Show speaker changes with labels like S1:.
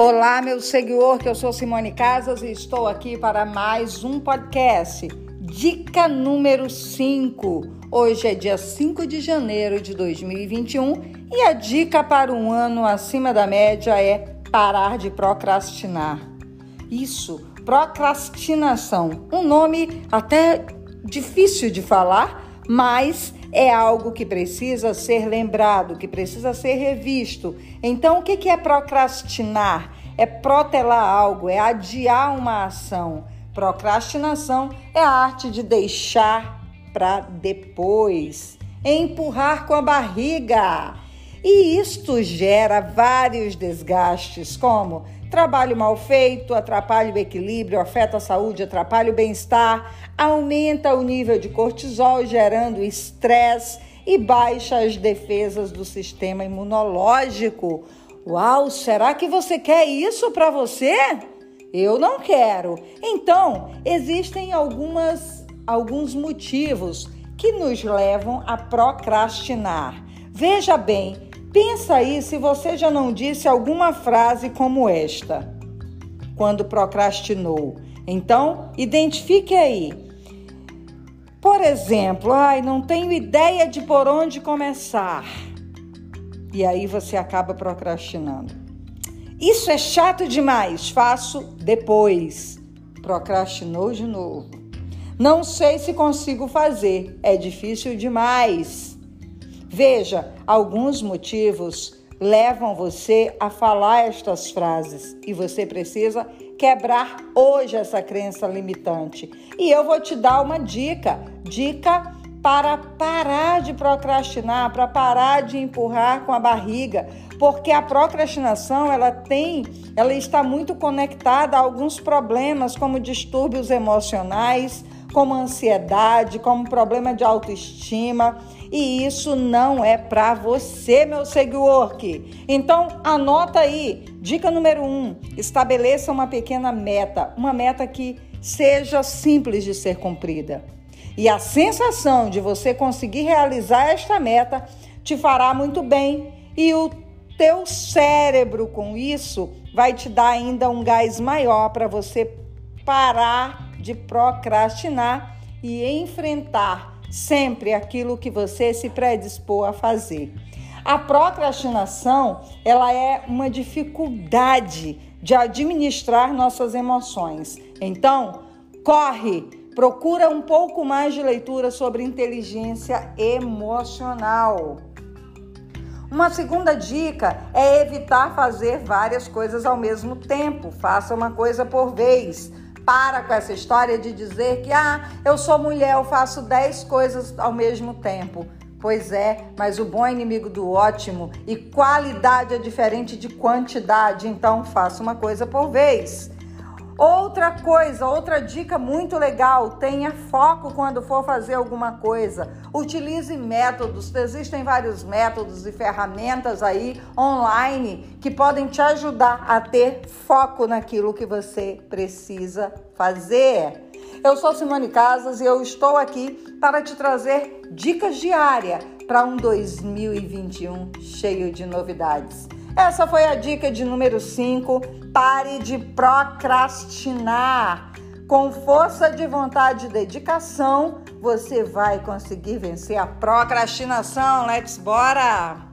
S1: Olá, meu seguidor, que eu sou Simone Casas e estou aqui para mais um podcast. Dica número 5. Hoje é dia 5 de janeiro de 2021 e a dica para um ano acima da média é parar de procrastinar. Isso, procrastinação. Um nome até difícil de falar, mas é algo que precisa ser lembrado, que precisa ser revisto. Então, o que é procrastinar? É protelar algo, é adiar uma ação. Procrastinação é a arte de deixar para depois, é empurrar com a barriga. E isto gera vários desgastes, como Trabalho mal feito atrapalha o equilíbrio, afeta a saúde, atrapalha o bem-estar, aumenta o nível de cortisol, gerando estresse e baixa as defesas do sistema imunológico. Uau, será que você quer isso para você? Eu não quero. Então, existem algumas alguns motivos que nos levam a procrastinar. Veja bem, Pensa aí se você já não disse alguma frase como esta quando procrastinou. Então, identifique aí. Por exemplo, ai, não tenho ideia de por onde começar. E aí você acaba procrastinando. Isso é chato demais, faço depois. Procrastinou de novo. Não sei se consigo fazer, é difícil demais. Veja, alguns motivos levam você a falar estas frases e você precisa quebrar hoje essa crença limitante. E eu vou te dar uma dica, dica para parar de procrastinar, para parar de empurrar com a barriga, porque a procrastinação ela tem, ela está muito conectada a alguns problemas como distúrbios emocionais, como ansiedade, como problema de autoestima. E isso não é para você, meu seguidor. Então, anota aí. Dica número um: estabeleça uma pequena meta, uma meta que seja simples de ser cumprida. E a sensação de você conseguir realizar esta meta te fará muito bem e o teu cérebro com isso vai te dar ainda um gás maior para você parar de procrastinar e enfrentar sempre aquilo que você se predispor a fazer. A procrastinação, ela é uma dificuldade de administrar nossas emoções. Então, corre, procura um pouco mais de leitura sobre inteligência emocional. Uma segunda dica é evitar fazer várias coisas ao mesmo tempo. Faça uma coisa por vez para com essa história de dizer que, ah, eu sou mulher, eu faço 10 coisas ao mesmo tempo. Pois é, mas o bom é inimigo do ótimo e qualidade é diferente de quantidade, então faça uma coisa por vez. Outra coisa, outra dica muito legal: tenha foco quando for fazer alguma coisa. Utilize métodos. Existem vários métodos e ferramentas aí online que podem te ajudar a ter foco naquilo que você precisa fazer. Eu sou Simone Casas e eu estou aqui para te trazer dicas diárias para um 2021 cheio de novidades. Essa foi a dica de número 5. Pare de procrastinar. Com força de vontade e dedicação, você vai conseguir vencer a procrastinação. Let's bora!